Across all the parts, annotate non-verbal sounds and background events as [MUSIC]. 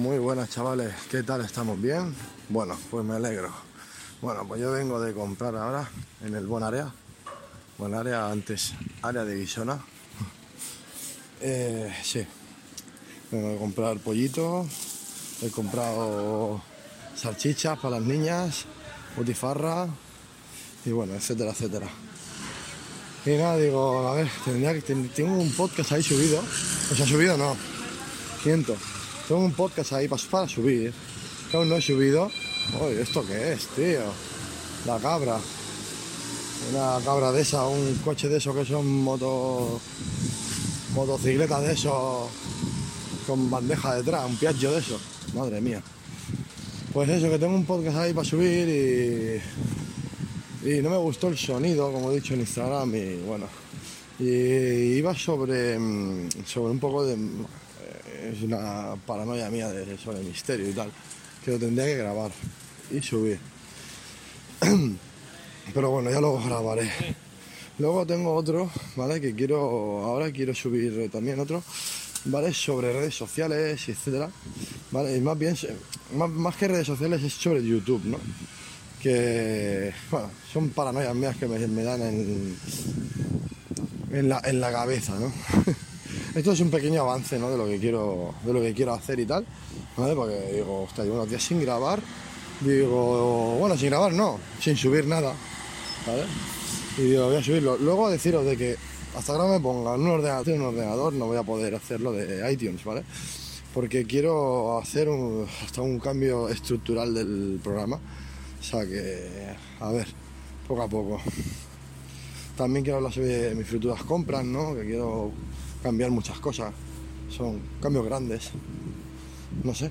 Muy buenas chavales, ¿qué tal? ¿Estamos bien? Bueno, pues me alegro. Bueno, pues yo vengo de comprar ahora en el. Buen Área antes, área de Guisona. [LAUGHS] Eh, sí, vengo de comprar pollito, he comprado salchichas para las niñas, botifarra y bueno, etcétera, etcétera. Y nada, digo, a ver, tendría que, tengo un podcast ahí subido. O sea, subido no, siento tengo un podcast ahí para, subir, que aún no he subido. Uy, ¿esto qué es, tío? La cabra. Una cabra de esa, un coche de esos que son moto... motocicletas de esos con bandeja detrás, un piaggio de eso. Madre mía. Pues eso, que tengo un podcast ahí para subir y... Y no me gustó el sonido, como he dicho en Instagram, y bueno. Y iba sobre, mm, sobre un poco de es una paranoia mía sobre el misterio y tal, que lo tendría que grabar y subir. [CLEARS THROAT] Pero bueno, ya lo grabaré. Luego tengo otro, ¿vale? Que quiero, ahora quiero subir también otro, ¿vale? Sobre redes sociales etcétera, ¿vale? Y más bien, más, que redes sociales es sobre YouTube, ¿no? Que, bueno, son paranoias mías que me, dan en, en, la, en la cabeza, ¿no? [LAUGHS] Esto es un pequeño avance ¿no? de, lo que quiero, de lo que quiero hacer y tal, ¿vale? Porque digo, hostia, llevo unos días sin grabar, digo, bueno, sin grabar no, sin subir nada, ¿vale? Y digo, voy a subirlo. Luego deciros de que hasta ahora me ponga un ordenador, un ordenador, no voy a poder hacerlo de iTunes, ¿vale? Porque quiero hacer hasta un cambio estructural del programa. O sea que, a ver, poco a poco. También quiero hablar sobre mis futuras compras, ¿no? Que quiero cambiar muchas cosas. Son cambios grandes. No sé.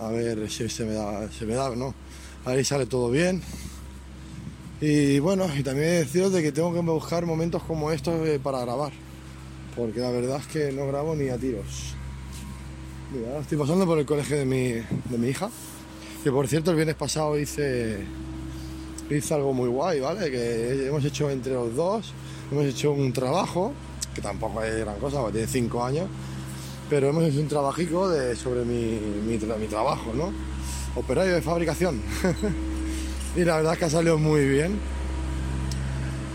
A ver si se me da, se me da no. Ahí sale todo bien. Y bueno, y también deciros de que tengo que buscar momentos como estos eh, para grabar. Porque la verdad es que no grabo ni a tiros. Mira, estoy pasando por el colegio de mi, de mi hija. Que por cierto el viernes pasado hice, hice algo muy guay, ¿vale? Que hemos hecho entre los dos, hemos hecho un trabajo tampoco es gran cosa, porque tiene cinco años, pero hemos hecho un trabajico de, sobre mi, mi, trabajo, ¿no? Operario de fabricación. [LAUGHS] y la verdad es que ha salido muy bien.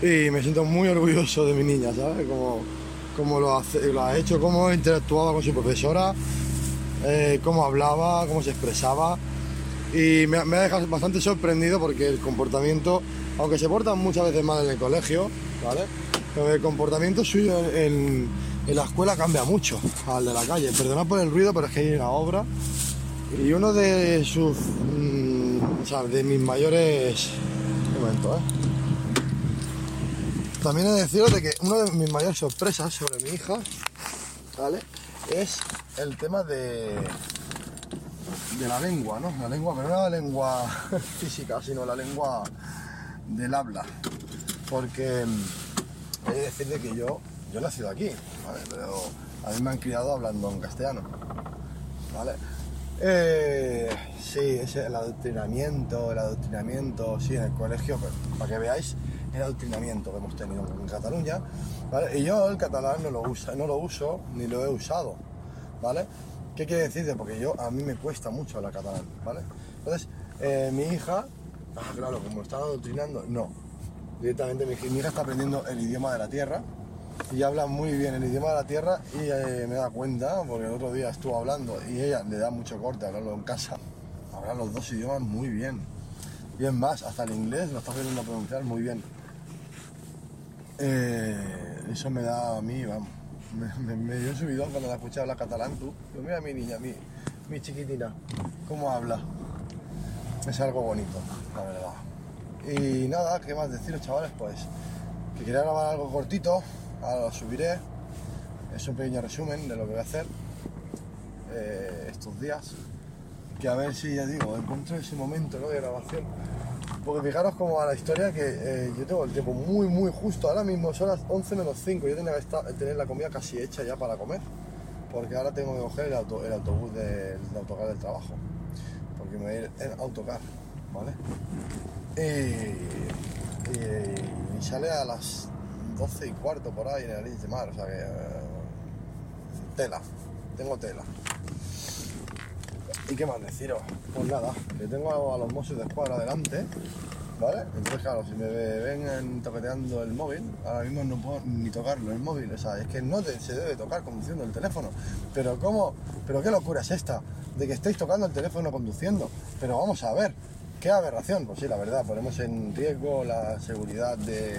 Y me siento muy orgulloso de mi niña, ¿sabes? Como, como lo, lo ha hecho, cómo interactuaba con su profesora, eh, cómo hablaba, cómo se expresaba. Y me, me, ha dejado bastante sorprendido porque el comportamiento, aunque se portan muchas veces mal en el colegio, ¿vale? El comportamiento suyo en, la escuela cambia mucho al de la calle. Perdonad por el ruido, pero es que hay una obra. Y uno de sus. Mm, o sea, de mis mayores. Un momento, ¿eh? También he de deciros de que una de mis mayores sorpresas sobre mi hija, ¿vale? Es el tema de. de la lengua, ¿no? La lengua, pero no la lengua [LAUGHS] física, sino la lengua del habla. Porque He de decirle que yo, yo he nacido aquí. Pero a mí me han criado hablando en castellano, ¿vale? Eh, sí, ese, el adoctrinamiento, el adoctrinamiento, sí, en el colegio, pues, para que veáis el adoctrinamiento que hemos tenido en Cataluña, ¿vale? Y yo el catalán no lo, uso, no lo uso ni lo he usado, ¿vale? ¿Qué quiere decir? Porque yo, a mí me cuesta mucho hablar catalán, ¿vale? Entonces, eh, mi hija, ah, claro, como están adoctrinando, no, directamente mi, hija está aprendiendo el idioma de la tierra y habla muy bien el idioma de la tierra y eh, me da cuenta, porque el otro día estuvo hablando y ella le da mucho corte hablarlo en casa, habla los dos idiomas muy bien. Bien más, hasta el inglés lo está aprendiendo a pronunciar muy bien. Eh, eso me da a mí, vamos, me, me, dio un subidón cuando la escuché hablar catalán, tú. Pero mira mi niña, mi, mi chiquitina, cómo habla. Es algo bonito, la verdad. Y nada, ¿qué más deciros, chavales? Pues que quería grabar algo cortito, ahora lo subiré. Es un pequeño resumen de lo que voy a hacer. eh, estos días. Que a ver si, ya digo, encuentro ese momento ¿no? de grabación. Porque fijaros como a la historia que eh, yo tengo el tiempo muy, muy justo. Ahora mismo son las 11 menos 5. Yo tenía que estar- tener la comida casi hecha ya para comer. Porque ahora tengo que coger el, auto- el autobús del de autocar del trabajo. Porque me voy a ir en autocar, ¿vale? Y, y- sale a las 12 y cuarto por ahí en el de Mar. O sea que... eh, tela. Tengo tela. ¿Y qué más deciros? Pues nada, que tengo a los Mossos de escuadra delante, ¿vale? Entonces, claro, si me ven en- toqueteando el móvil, ahora mismo no puedo ni tocarlo el móvil, o sea, es que no se debe tocar conduciendo el teléfono. Pero ¿cómo? ¿Pero qué locura es esta? De que estéis tocando el teléfono conduciendo. Pero vamos a ver, ¿qué aberración? Pues sí, la verdad, ponemos en riesgo la seguridad de,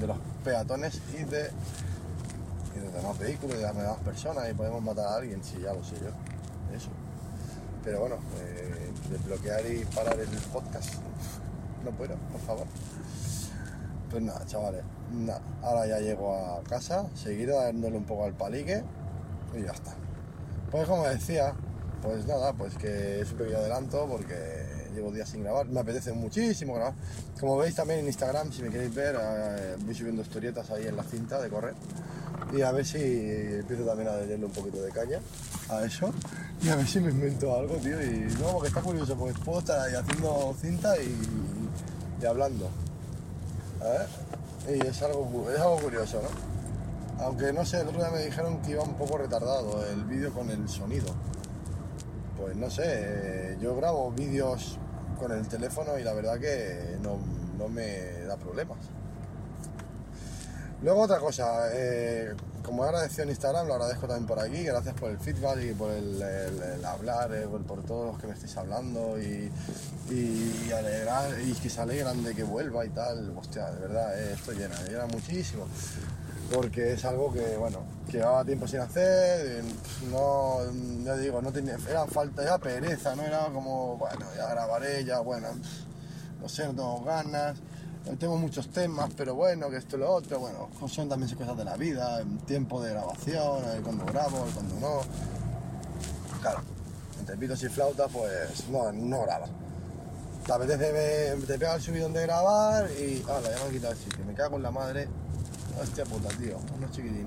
de los peatones y de, y de demás vehículos y de las demás personas y podemos matar a alguien, sí, ya lo sé yo. Eso. Pero bueno, eh, desbloquear y parar el podcast. No puedo, por favor. Pues nada, chavales. Nada. Ahora ya llego a casa, seguiré dándole un poco al palique y ya está. Pues como decía, pues nada, pues que es un pequeño adelanto porque llevo días sin grabar. Me apetece muchísimo grabar. Como veis también en Instagram, si me queréis ver, eh, voy subiendo historietas ahí en la cinta de correr. Y a ver si empiezo también a darle un poquito de caña a eso. Y a ver si me invento algo, tío. Y no, porque está curioso, porque puedo estar ahí haciendo cinta y, y hablando. ¿Eh? Y es algo, es algo curioso, ¿no? Aunque no sé, el otro día me dijeron que iba un poco retardado el vídeo con el sonido. Pues no sé, eh, yo grabo vídeos con el teléfono y la verdad que no, no me da problemas. Luego otra cosa, eh, como he agradecido en Instagram, lo agradezco también por aquí, gracias por el feedback y por el, hablar, eh, por, todos los que me estáis hablando y, alegrar, y que se alegran de que vuelva y tal, hostia, de verdad, eh, esto llena, llena muchísimo, porque es algo que, bueno, que llevaba tiempo sin hacer, eh, no, ya digo, no tenía, era falta, era pereza, no era como, bueno, ya grabaré, ya, bueno, no sé, no tengo ganas, eh, tengo muchos temas, pero bueno, que esto y lo otro, bueno, son también cosas de la vida, el tiempo de grabación, el cuando grabo, el cuando no. Claro, entre pitos y flautas, pues no, no grabas. Te apetece, te pega el subidón de grabar y, hala, ya me han quitado el sitio, me cago en la madre. Hostia puta, tío, unos chiquitín.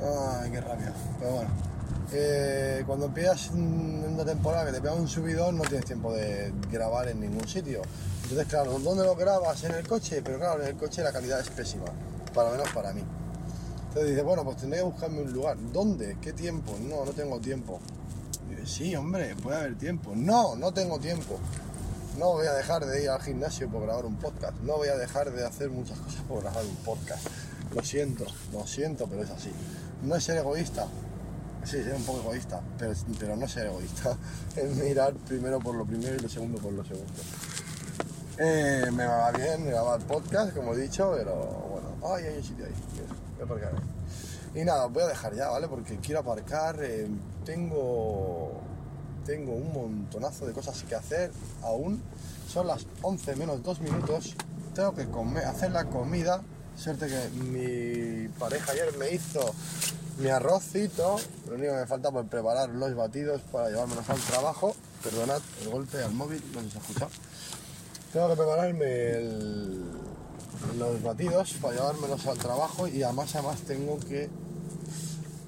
Ay, qué rabia. Pero bueno, eh, cuando empiezas una temporada que te pega un subidón, no tienes tiempo de grabar en ningún sitio. Entonces, claro, ¿dónde lo grabas? En el coche, pero claro, en el coche la calidad es pésima, para menos para mí. Entonces dices, bueno, pues tendré que buscarme un lugar. ¿Dónde? ¿Qué tiempo? No, no tengo tiempo. Sí, hombre, puede haber tiempo. No, no tengo tiempo. No voy a dejar de ir al gimnasio por grabar un podcast. No voy a dejar de hacer muchas cosas por grabar un podcast. Lo siento, lo siento, pero es así. No es ser egoísta. Sí, ser un poco egoísta, pero, pero no ser egoísta. [LAUGHS] Es mirar primero por lo primero y lo segundo por lo segundo. Eh, me va bien grabar podcast, como he dicho, pero bueno. Ay, hay un sitio ahí. Voy a aparcar. Y nada, voy a dejar ya, ¿vale? Porque quiero aparcar. eh, tengo tengo un montonazo de cosas que hacer aún. Son las 11 menos 2 minutos. Tengo que comer, hacer la comida. Suerte que mi pareja ayer me hizo mi arrocito. Lo único que me falta por preparar los batidos para llevármelos al trabajo. Perdonad el golpe al móvil, no se ha escuchado. Tengo que prepararme los batidos para llevármelos al trabajo y además además tengo que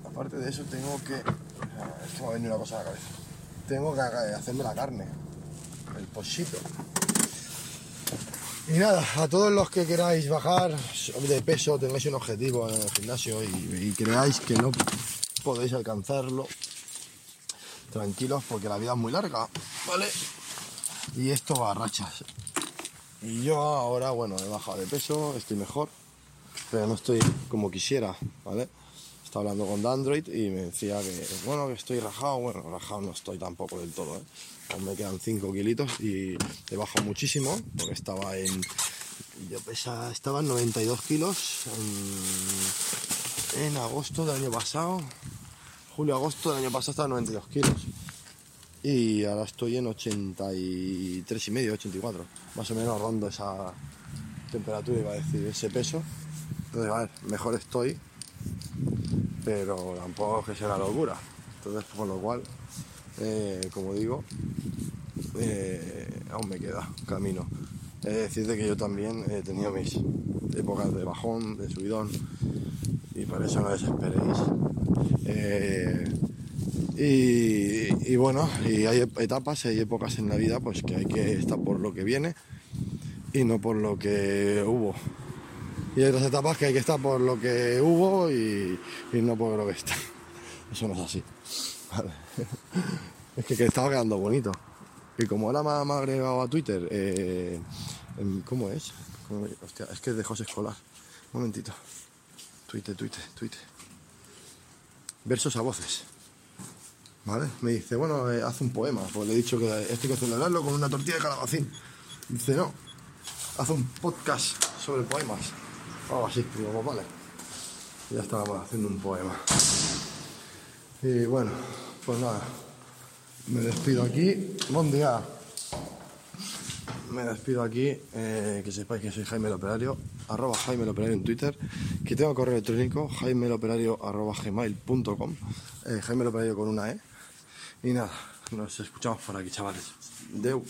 aparte de eso tengo que es que me ha venido una cosa a la cabeza tengo que hacerme la carne el pochito. Y nada a todos los que queráis bajar de peso tengáis un objetivo en el gimnasio y, y creáis que no podéis alcanzarlo tranquilos porque la vida es muy larga vale y esto va a rachas. Y yo ahora, bueno, he bajado de peso, estoy mejor, pero no estoy como quisiera, ¿vale? Hablando con Android y me decía que, bueno, que estoy rajado, bueno, rajado no estoy tampoco del todo, ¿eh? Me quedan 5 kilitos y he bajado muchísimo, porque estaba en, yo pesa, estaba en 92 kilos en, en agosto del año pasado, julio-agosto del año pasado estaba en 92 kilos. Y ahora estoy en 83 y medio, 84, más o menos rondo esa temperatura, iba a decir, ese peso. Entonces, a ver, mejor estoy, pero tampoco es que sea locura. Entonces, con lo cual, eh, como digo, eh, aún me queda camino. Es decirte que yo también he tenido mis épocas de bajón, de subidón, y por eso no desesperéis. Eh, y, y bueno, y hay etapas, hay épocas en la vida pues que hay que estar por lo que viene y no por lo que hubo. Y hay otras etapas que hay que estar por lo que hubo y, no por lo que está. [LAUGHS] Eso no es así. [LAUGHS] Es que, estaba quedando bonito. Y como ahora me ha, agregado a Twitter, eh, em, ¿cómo es? ¿Cómo- hostia, es que es de Escolar. Un momentito. Twitter, Twitter, Twitter. Versos a voces. ¿Vale? Me dice, bueno, eh, haz un poema. Pues le he dicho que esto hay que celebrarlo con una tortilla de calabacín. Dice, no, haz un podcast sobre poemas. O algo así. Digo, pues vale. Ya estábamos haciendo un poema. Y bueno, pues nada. Me despido aquí. Buen día. Me despido aquí. eh, que sepáis que soy Jaime el. Arroba Jaime el en Twitter. Que tengo correo electrónico. Jaime el Operario arroba gmail.com. Eh, Jaime el con una E. Y nada, nos escuchamos por aquí, chavales. Deu.